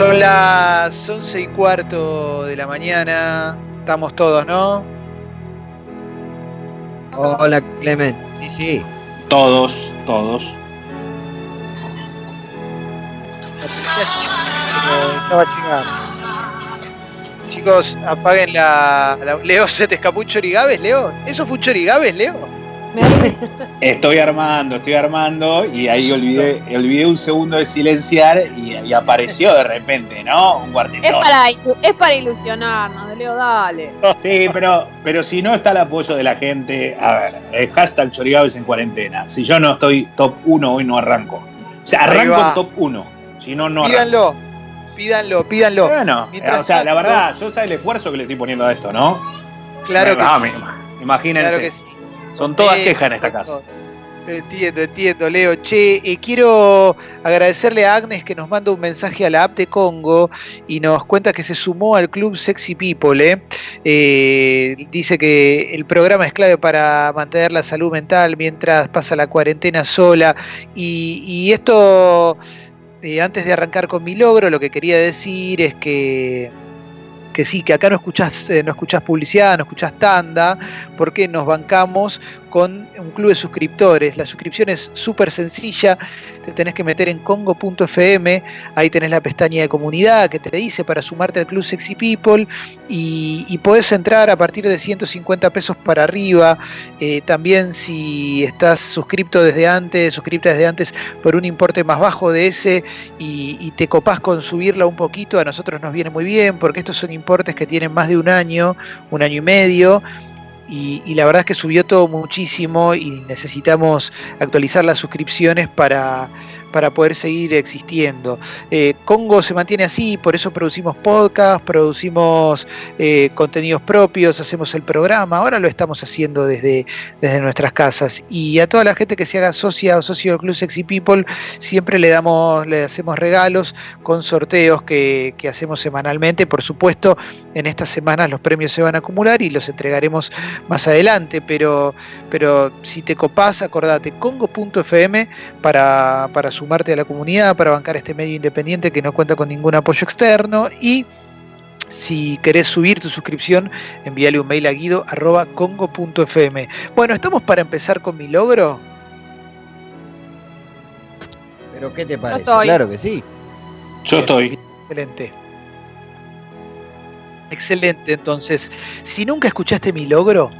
Son las once y cuarto de la mañana. Estamos todos, ¿no? Hola, Clemen. Sí, sí. Todos, todos. Estaba chingando. Chicos, apaguen la, la- Leo, ¿se te escapó un chorigaves, Leo? ¿Eso fue un chorigaves, Leo? Estoy armando, estoy armando y ahí olvidé, olvidé un segundo de silenciar y, y apareció de repente, ¿no? Un Es guardián. para, es para ilusionarnos, Leo, dale. Sí, pero, pero si no está el apoyo de la gente, a ver, eh, hashtag Chorigaves en cuarentena. Si yo no estoy top 1, hoy no arranco. O sea, arranco en top 1. Si no, no arranco. Pídanlo, pídanlo, pídanlo. Bueno, Mientras o sea, la verdad, yo sé el esfuerzo que le estoy poniendo a esto, ¿no? Claro que Ah, sí. Imagínense. Claro que sí. Son todas Eh, quejas en esta casa. Entiendo, entiendo, Leo. Che, eh, quiero agradecerle a Agnes que nos manda un mensaje a la app de Congo y nos cuenta que se sumó al club Sexy People. ¿eh? Eh, dice que el programa es clave para mantener la salud mental mientras pasa la cuarentena sola. Y, y esto, eh, antes de arrancar con mi logro, lo que quería decir es que sí, que acá no escuchás, eh, no escuchás publicidad, no escuchás tanda, porque nos bancamos con un club de suscriptores. La suscripción es súper sencilla, te tenés que meter en congo.fm, ahí tenés la pestaña de comunidad que te dice para sumarte al club Sexy People y, y podés entrar a partir de 150 pesos para arriba. Eh, también si estás suscripto desde antes, suscripta desde antes por un importe más bajo de ese y, y te copás con subirla un poquito, a nosotros nos viene muy bien porque estos son importes que tienen más de un año, un año y medio. Y, y la verdad es que subió todo muchísimo y necesitamos actualizar las suscripciones para, para poder seguir existiendo. Eh, Congo se mantiene así, por eso producimos podcast, producimos eh, contenidos propios, hacemos el programa, ahora lo estamos haciendo desde, desde nuestras casas. Y a toda la gente que se haga socia o socio del Club Sexy People, siempre le damos, le hacemos regalos con sorteos que, que hacemos semanalmente. Por supuesto, en estas semanas los premios se van a acumular y los entregaremos más adelante, pero, pero si te copás, acordate, congo.fm para, para sumarte a la comunidad, para bancar este medio independiente que no cuenta con ningún apoyo externo y si querés subir tu suscripción, envíale un mail a guido.congo.fm. Bueno, ¿estamos para empezar con mi logro? ¿Pero qué te parece? estoy. Claro que sí. Yo estoy. Excelente. Excelente, entonces, si nunca escuchaste mi logro,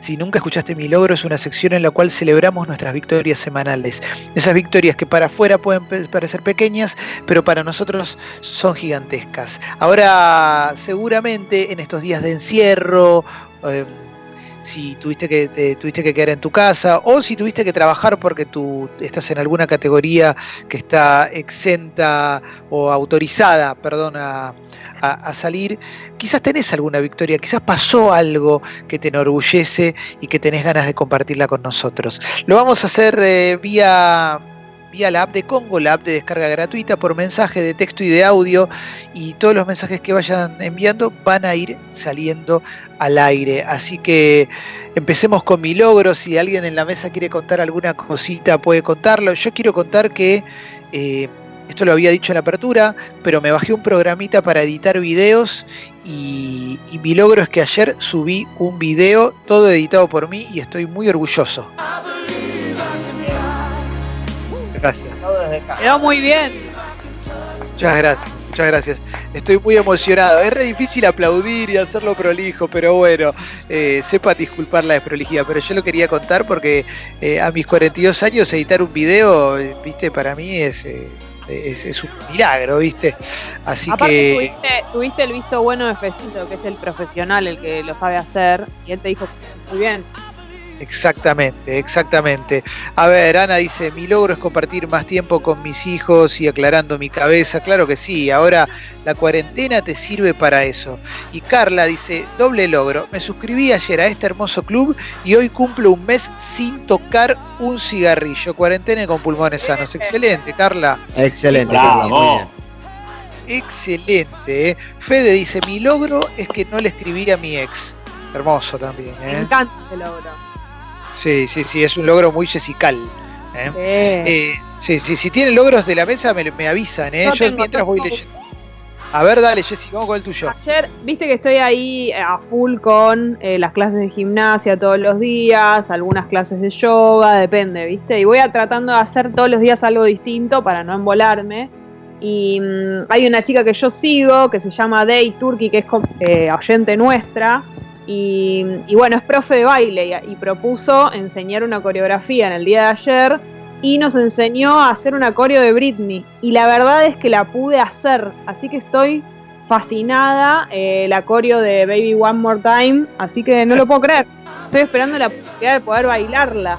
si nunca escuchaste mi logro, es una sección en la cual celebramos nuestras victorias semanales. Esas victorias que para afuera pueden parecer pequeñas, pero para nosotros son gigantescas. Ahora, seguramente en estos días de encierro, eh, si tuviste que, te tuviste que quedar en tu casa o si tuviste que trabajar porque tú estás en alguna categoría que está exenta o autorizada, perdón, a, a- salir, quizás tenés alguna victoria, quizás pasó algo que te enorgullece y que tenés ganas de compartirla con nosotros. Lo vamos a hacer eh, vía, vía la app de Congo, la app de descarga gratuita por mensaje de texto y de audio y todos los mensajes que vayan enviando van a ir saliendo al aire. Así que empecemos con mi logro. Si alguien en la mesa quiere contar alguna cosita, puede contarlo. Yo quiero contar que eh, esto lo había dicho en la apertura, pero me bajé un programita para editar videos y, y mi logro es que ayer subí un video todo editado por mí y estoy muy orgulloso. Gracias. Quedó muy bien. Muchas gracias, muchas gracias. Estoy muy emocionado. Es re difícil aplaudir y hacerlo prolijo, pero bueno, eh, sepa disculpar la desprolijidad. Pero yo lo quería contar porque eh, a mis 42 años editar un video, eh, viste, para mí es, eh, es, es un milagro, viste. Así Aparte que tuviste, tuviste el visto bueno de Fecito, que es el profesional, el que lo sabe hacer, y él te dijo, muy bien. Exactamente, exactamente. A ver, Ana dice, mi logro es compartir más tiempo con mis hijos y aclarando mi cabeza. Claro que sí, ahora la cuarentena te sirve para eso. Y Carla dice, doble logro, me suscribí ayer a este hermoso club y hoy cumplo un mes sin tocar un cigarrillo. Cuarentena y con pulmones sanos. Excelente, Carla. Excelente. Bravo. Carla, muy bien. Excelente. ¿eh? Fede dice, mi logro es que no le escribí a mi ex. Hermoso también. Me ¿eh? encanta ese logro. Sí, sí, sí, es un logro muy jessical. ¿eh? Sí. Eh, sí, sí, si tienen logros de la mesa me, me avisan, ¿eh? Yo Yo tengo, mientras voy leyendo. A ver, dale, Jessy, vamos con el tuyo. Ayer, viste que estoy ahí a full con eh, las clases de gimnasia todos los días, algunas clases de yoga, depende, viste. Y voy a tratando de hacer todos los días algo distinto para no embolarme. Y mm, hay una chica que yo sigo que se llama Day Turkey, que es eh, oyente nuestra. Y, y bueno, es profe de baile y, y propuso enseñar una coreografía en el día de ayer y nos enseñó a hacer una coreo de Britney. Y la verdad es que la pude hacer, así que estoy fascinada. eh, la coreo de Baby One More Time, así que no lo puedo creer. Estoy esperando la posibilidad de poder bailarla.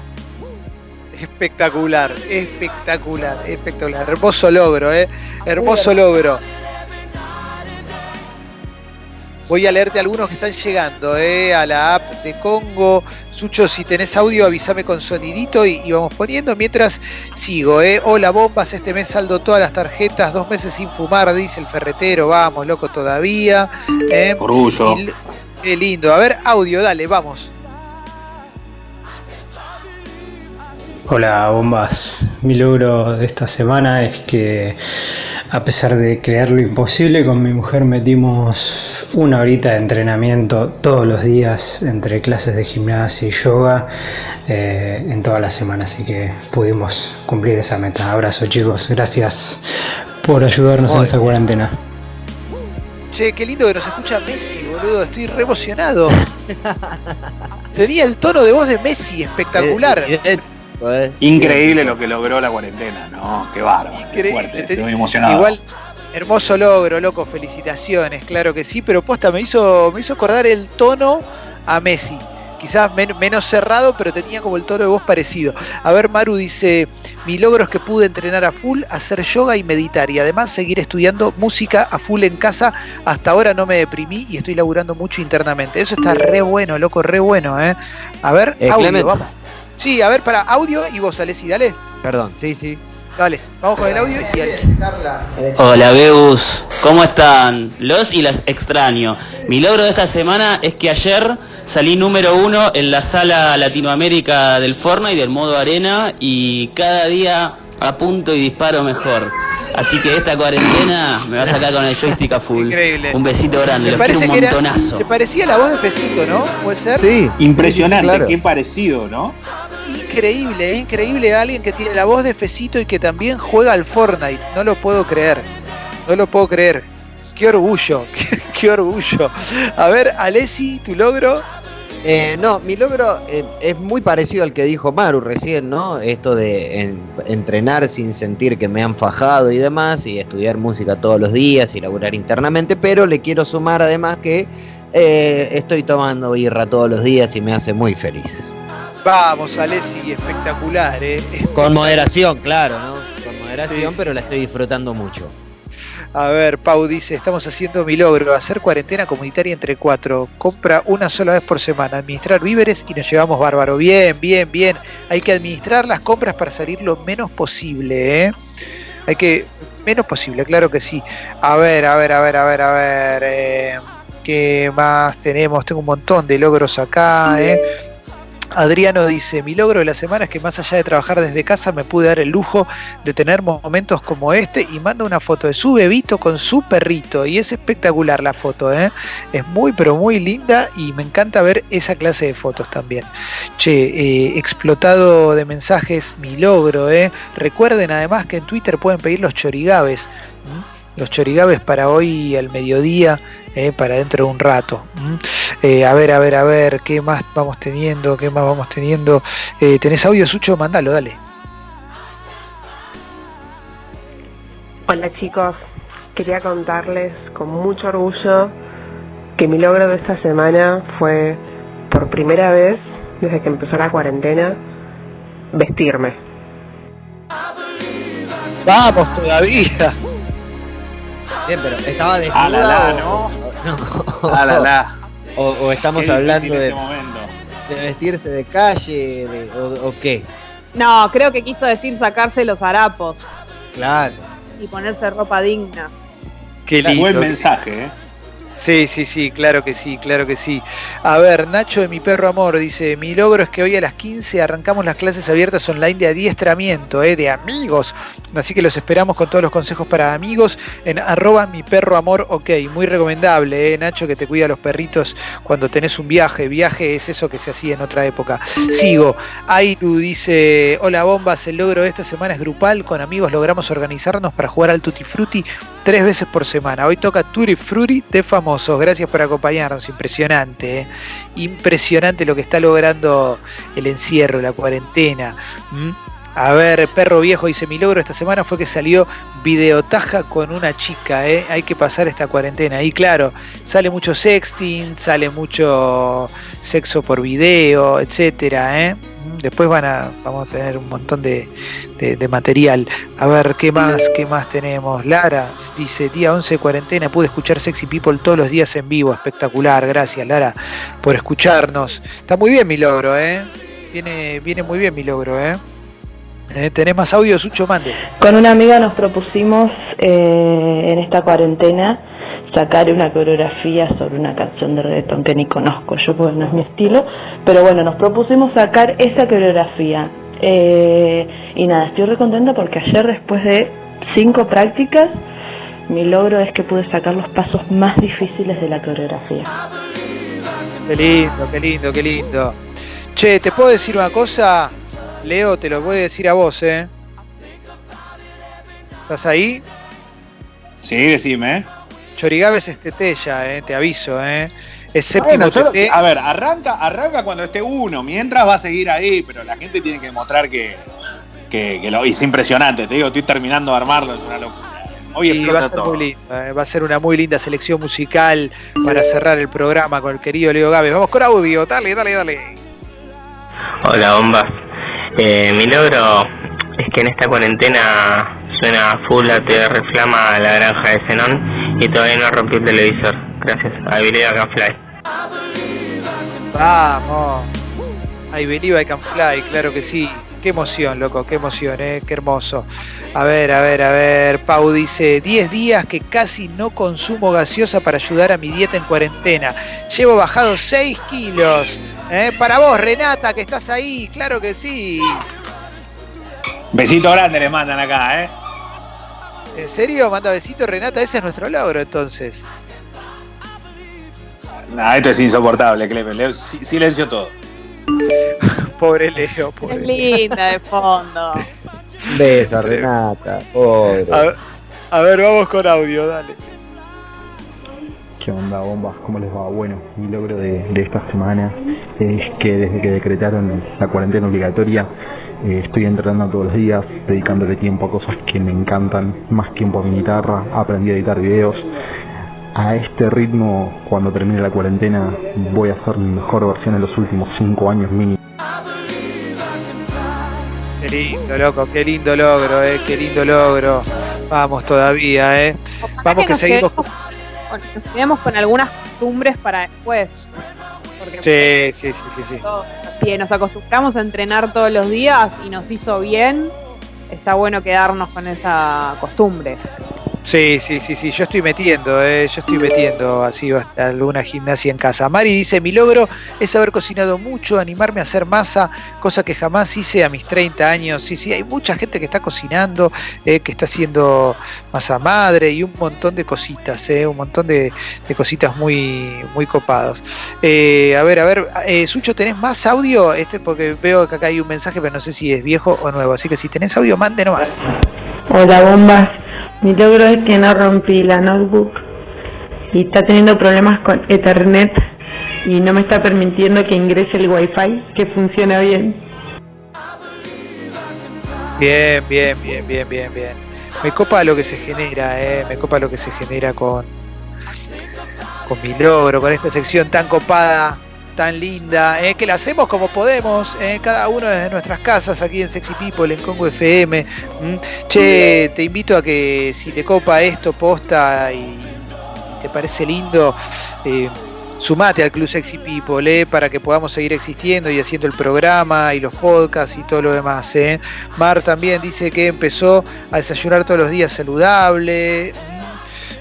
Espectacular, espectacular, espectacular. Hermoso logro, ¿eh? Hermoso logro. Voy a leerte algunos que están llegando ¿eh? a la app de Congo. Sucho, si tenés audio, avísame con sonidito y, y vamos poniendo. Mientras sigo, ¿eh? Hola, bombas. Este mes saldo todas las tarjetas. Dos meses sin fumar, dice el ferretero. Vamos, loco, todavía. ¿eh? Orgullo. Qué lindo. A ver, audio, dale, vamos. Hola bombas, mi logro de esta semana es que a pesar de crear lo imposible con mi mujer metimos una horita de entrenamiento todos los días entre clases de gimnasia y yoga eh, en toda la semana, así que pudimos cumplir esa meta. Abrazo chicos, gracias por ayudarnos en esta cuarentena. Che, qué lindo que nos escucha Messi, boludo. Estoy re emocionado. Tenía el tono de voz de Messi, espectacular. Eh, idéntico, eh. Increíble lo que logró la cuarentena, ¿no? Qué bárbaro. Increíble. fuerte, Te- Estoy emocionado. Igual, hermoso logro, loco. Felicitaciones, claro que sí. Pero posta, me hizo, me hizo acordar el tono a Messi. Quizás men- menos cerrado, pero tenía como el tono de voz parecido. A ver, Maru dice: Mi logro es que pude entrenar a full, hacer yoga y meditar. Y además seguir estudiando música a full en casa. Hasta ahora no me deprimí y estoy laburando mucho internamente. Eso está re bueno, loco, re bueno, ¿eh? A ver, Eh, audio, vamos. Sí, a ver, para audio y vos, Alessi, dale. Perdón, sí, sí. Dale, vamos con el audio y Alessi. Hola Beus, ¿cómo están? Los y las extraño. Mi logro de esta semana es que ayer salí número uno en la sala Latinoamérica del Fortnite del modo arena y cada día apunto y disparo mejor. Así que esta cuarentena me va a sacar con el joystick a full. Increíble. Un besito grande, Me los quiero parece un era, montonazo. se parecía a la voz de Pesito, ¿no? ¿Puede ser? Sí. Impresionante, Sí, sí, claro. qué parecido, ¿no? Increíble, ¿eh? increíble alguien que tiene la voz de Pesito y que también juega al Fortnite. No lo puedo creer. No lo puedo creer. Qué orgullo, qué, qué orgullo. A ver, Alessi, tu logro. Eh, no, mi logro eh, es muy parecido al que dijo Maru recién, ¿no? Esto de en- entrenar sin sentir que me han fajado y demás, y estudiar música todos los días y laburar internamente, pero le quiero sumar además que eh, estoy tomando birra todos los días y me hace muy feliz. Vamos, Alessi, espectacular, ¿eh? Con moderación, claro, ¿no? Con moderación, Sí, sí. pero la estoy disfrutando mucho. A ver, Pau dice, estamos haciendo mi logro, hacer cuarentena comunitaria entre cuatro, compra una sola vez por semana, administrar víveres y nos llevamos bárbaro. Bien, bien, bien. Hay que administrar las compras para salir lo menos posible, ¿eh? Hay que, menos posible, claro que sí. A ver, a ver, a ver, a ver, a ver. eh, ¿Qué más tenemos? Tengo un montón de logros acá, ¿eh? Adriano dice, mi logro de la semana es que más allá de trabajar desde casa me pude dar el lujo de tener momentos como este y manda una foto de su bebito con su perrito y es espectacular la foto, ¿eh? es muy pero muy linda y me encanta ver esa clase de fotos también. Che, eh, explotado de mensajes, mi logro, ¿eh? recuerden además que en Twitter pueden pedir los chorigabes, ¿m? los chorigabes para hoy al mediodía. Eh, para dentro de un rato. ¿m? Eh, a ver, a ver, a ver, ¿qué más vamos teniendo? ¿Qué más vamos teniendo? Eh, ¿Tenés audio, Sucho? Mándalo, dale. Hola chicos, quería contarles con mucho orgullo que mi logro de esta semana fue por primera vez desde que empezó la cuarentena vestirme. Vamos todavía. Bien, pero estaba desnuda Ah, la, la, ¿no? No. Ah, la, la. O, o estamos Qué hablando de, este de vestirse de calle de- o, o qué. No, creo que quiso decir sacarse los harapos Claro. y ponerse ropa digna. Qué Buen mensaje, ¿eh? Sí, sí, sí, claro que sí, claro que sí. A ver, Nacho de mi perro amor dice, mi logro es que hoy a las 15 arrancamos las clases abiertas online de adiestramiento, eh, de amigos, Así que los esperamos con todos los consejos para amigos en arroba mi perro amor ok. Muy recomendable, ¿eh? Nacho, que te cuida a los perritos cuando tenés un viaje. Viaje es eso que se hacía en otra época. Sigo. Airu dice, hola bombas, el logro de esta semana es grupal. Con amigos logramos organizarnos para jugar al Tutti Frutti tres veces por semana. Hoy toca Tutti Frutti de famosos. Gracias por acompañarnos. Impresionante, ¿eh? impresionante lo que está logrando el encierro, la cuarentena. A ver, perro viejo dice, mi logro esta semana fue que salió videotaja con una chica, ¿eh? hay que pasar esta cuarentena. Y claro, sale mucho sexting, sale mucho sexo por video, etcétera, ¿eh? Después van a, vamos a tener un montón de, de, material. A ver, ¿qué más? ¿Qué más tenemos? Lara dice, día 11 de cuarentena, pude escuchar Sexy People todos los días en vivo. Espectacular, gracias Lara por escucharnos. Está muy bien mi logro, ¿eh? Viene, viene muy bien mi logro, ¿eh? Eh, ¿Tenés más audio, Sucho? Mande. Con una amiga nos propusimos eh, en esta cuarentena sacar una coreografía sobre una canción de reggaetón que ni conozco yo, porque no es mi estilo, pero bueno, nos propusimos sacar esa coreografía. Eh, y nada, estoy recontenta porque ayer después de cinco prácticas, mi logro es que pude sacar los pasos más difíciles de la coreografía. Qué lindo, qué lindo, qué lindo. Che, ¿te puedo decir una cosa? Leo, te lo voy a decir a vos, ¿eh? ¿Estás ahí? Sí, decime, ¿eh? Chorigaves es Tetella, ¿eh? Te aviso, ¿eh? Es a ver, arranca, arranca cuando esté uno, mientras va a seguir ahí, pero la gente tiene que demostrar que, que, lo es impresionante, te digo, estoy terminando de armarlo, es una locura. Hoy va a ser muy linda, ¿eh? va a ser una muy linda selección musical para cerrar el programa con el querido Leo Gávez. Vamos con audio, dale, dale, dale. Hola, bombas. Eh, mi logro es que en esta cuarentena suena full la TR Flama a la granja de Zenón y todavía no rompí el televisor. Gracias. I believe I can fly. Vamos. I believe I can fly, claro que sí. Qué emoción, loco, qué emoción, eh, qué hermoso. A ver, a ver, a ver. Pau dice, 10 días que casi no consumo gaseosa para ayudar a mi dieta en cuarentena. Llevo bajado 6 kilos. Eh, para vos, Renata, que estás ahí, claro que sí. Besito grande le mandan acá, ¿eh? ¿En serio? Manda besito, Renata, ese es nuestro logro entonces. Nah, esto es insoportable, Clemen. Leo, silencio todo. pobre Leo, pobre. Es linda de fondo. Beso, Renata. a ver, vamos con audio, dale. ¿Qué onda, bombas? ¿Cómo les va? Bueno, mi logro de, esta semana es que desde que decretaron la cuarentena obligatoria, eh, estoy entrenando todos los días, dedicándole tiempo a cosas que me encantan, más tiempo a mi guitarra, aprendí a editar videos. A este ritmo, cuando termine la cuarentena, voy a hacer mi mejor versión en los últimos cinco años mínimo. Qué lindo, loco, qué lindo logro, eh, qué lindo logro. Vamos todavía, eh. Vamos que seguimos nos quedamos con algunas costumbres para después. Porque sí, sí, sí, nos acostumbramos a entrenar todos los días y nos hizo bien, está bueno quedarnos con esa costumbre. Sí, sí, sí, sí, yo estoy metiendo, eh, yo estoy metiendo así alguna gimnasia en casa. Mari dice, mi logro es haber cocinado mucho, animarme a hacer masa, cosa que jamás hice a mis 30 años. Sí, sí, hay mucha gente que está cocinando, eh, que está haciendo masa madre y un montón de cositas, eh, un montón de, cositas muy, muy copados. Eh, a ver, a ver, Sucho, ¿tenés más audio? Este, porque veo que acá hay un mensaje, pero no sé si es viejo o nuevo, así que si tenés audio, mande nomás. Hola, bomba. Mi logro es que no rompí la notebook y está teniendo problemas con Ethernet y no me está permitiendo que ingrese el wifi que funciona bien. Bien, bien, bien, bien, bien, bien. Me copa lo que se genera, eh, me copa lo que se genera con, con mi logro, con esta sección tan copada tan linda, eh, que la hacemos como podemos, eh, cada uno desde nuestras casas aquí en Sexy People, en Congo FM. Che, te invito a que si te copa esto, posta y, te parece lindo, eh, sumate al Club Sexy People, para que podamos seguir existiendo y haciendo el programa y los podcasts y todo lo demás. Mar también dice que empezó a desayunar todos los días saludable.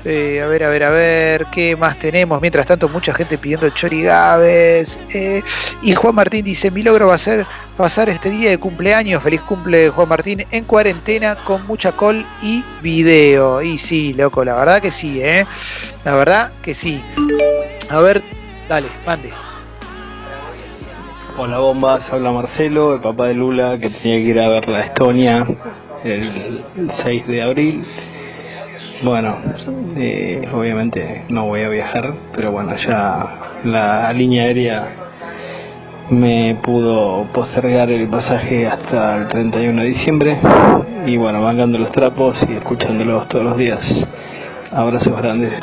Eh, a ver, a ver, a ver, ¿qué más tenemos? Mientras tanto, mucha gente pidiendo chorigaves. Eh, y Juan Martín dice, mi logro va a ser pasar este día de cumpleaños, feliz cumple Juan Martín, en cuarentena con mucha col y video. Y sí, loco, la verdad que sí, ¿eh? La verdad que sí. A ver, dale, mande. Hola bombas, habla Marcelo, el papá de Lula, que tenía que ir a ver la Estonia el, el 6 de abril. Bueno, eh, obviamente no voy a viajar, pero bueno, ya la línea aérea me pudo postergar el pasaje hasta el 31 de diciembre y bueno, mangando los trapos y escuchándolos todos los días. Abrazos grandes.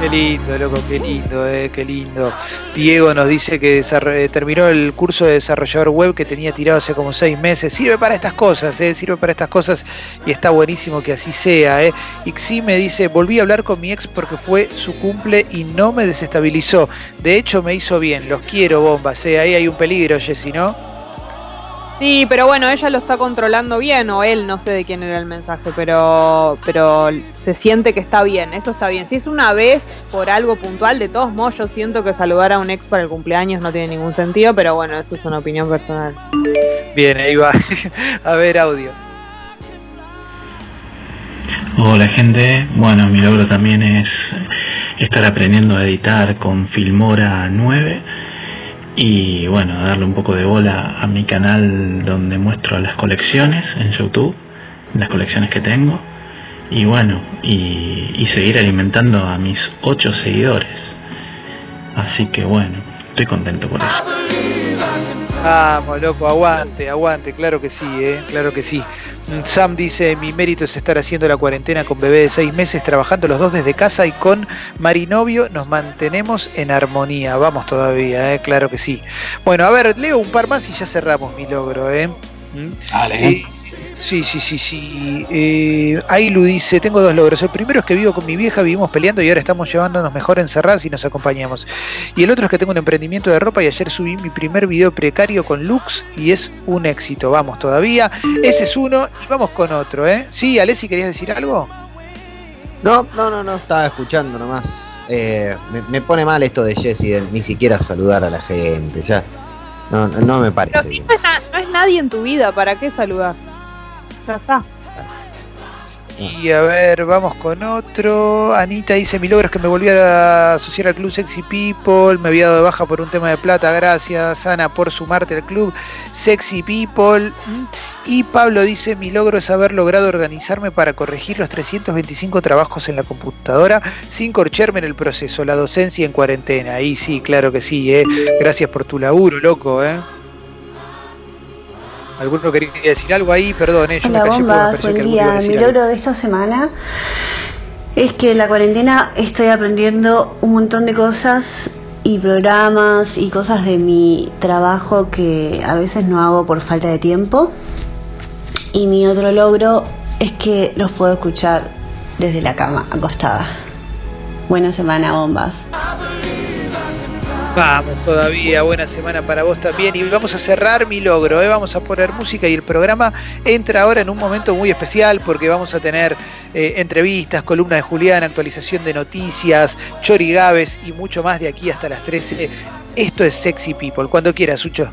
Qué lindo, loco, qué lindo, eh, qué lindo. Diego nos dice que desarro- terminó el curso de desarrollador web que tenía tirado hace como seis meses. Sirve para estas cosas, eh, sirve para estas cosas y está buenísimo que así sea. Eh. Ixi me dice, volví a hablar con mi ex porque fue su cumple y no me desestabilizó. De hecho me hizo bien, los quiero bombas, eh. ahí hay un peligro, Jessy, ¿no? Sí, pero bueno, ella lo está controlando bien, o él, no sé de quién era el mensaje, pero, pero se siente que está bien, eso está bien. Si es una vez por algo puntual, de todos modos yo siento que saludar a un ex para el cumpleaños no tiene ningún sentido, pero bueno, eso es una opinión personal. Bien, ahí va. a ver, audio. Hola gente, bueno mi logro también es estar aprendiendo a editar con Filmora 9 y bueno, darle un poco de bola a mi canal donde muestro las colecciones en YouTube, las colecciones que tengo y bueno, y, seguir alimentando a mis 8 seguidores. Así que bueno, estoy contento por eso. Vamos, loco, aguante, aguante, claro que sí, eh, claro que sí. Mm, Sam dice, mi mérito es estar haciendo la cuarentena con bebé de seis meses, trabajando los dos desde casa y con Marinovio nos mantenemos en armonía. Vamos todavía, eh, claro que sí. Bueno, a ver, leo un par más y ya cerramos mi logro, eh. Mm. Dale. Eh, Sí, sí, sí, sí. Eh, Ailu dice, tengo dos logros. El primero es que vivo con mi vieja, vivimos peleando y ahora estamos llevándonos mejor encerradas y nos acompañamos. Y el otro es que tengo un emprendimiento de ropa y ayer subí mi primer video precario con Lux y es un éxito. Vamos todavía. Ese es uno y vamos con otro, ¿eh? Sí, Alessi, ¿querías decir algo? No, no, no, no, estaba escuchando nomás. Eh, me, me pone mal esto de Jesse, de ni siquiera saludar a la gente, ya. No, no, no me Pero parece si bien. no no es nadie en tu vida, ¿para qué saludás? Ya. Y a ver, vamos con otro. Anita dice, mi logro es que me volví a asociar al club Sexy People, me había dado de baja por un tema de plata, gracias Ana por sumarte al club Sexy People. Mm. Y Pablo dice, mi logro es haber logrado organizarme para corregir los 325 trabajos en la computadora sin corcharme en el proceso, la docencia en cuarentena. Ahí sí, claro que sí, ¿eh? gracias por tu laburo, loco. ¿eh? ¿Alguno quería decir algo ahí? Perdón, ¿eh? yo Hola me callé porque me pareció que Mi logro de esta semana es que en la cuarentena estoy aprendiendo un montón de cosas y programas y cosas de mi trabajo que a veces no hago por falta de tiempo. Y mi otro logro es que los puedo escuchar desde la cama, acostada. Buena semana, bombas. Vamos todavía, buena semana para vos también y vamos a cerrar mi logro, ¿eh? vamos a poner música y el programa entra ahora en un momento muy especial porque vamos a tener eh, entrevistas, columna de Julián, actualización de noticias, chorigaves y mucho más de aquí hasta las 13. Esto es Sexy People, cuando quieras, Sucho.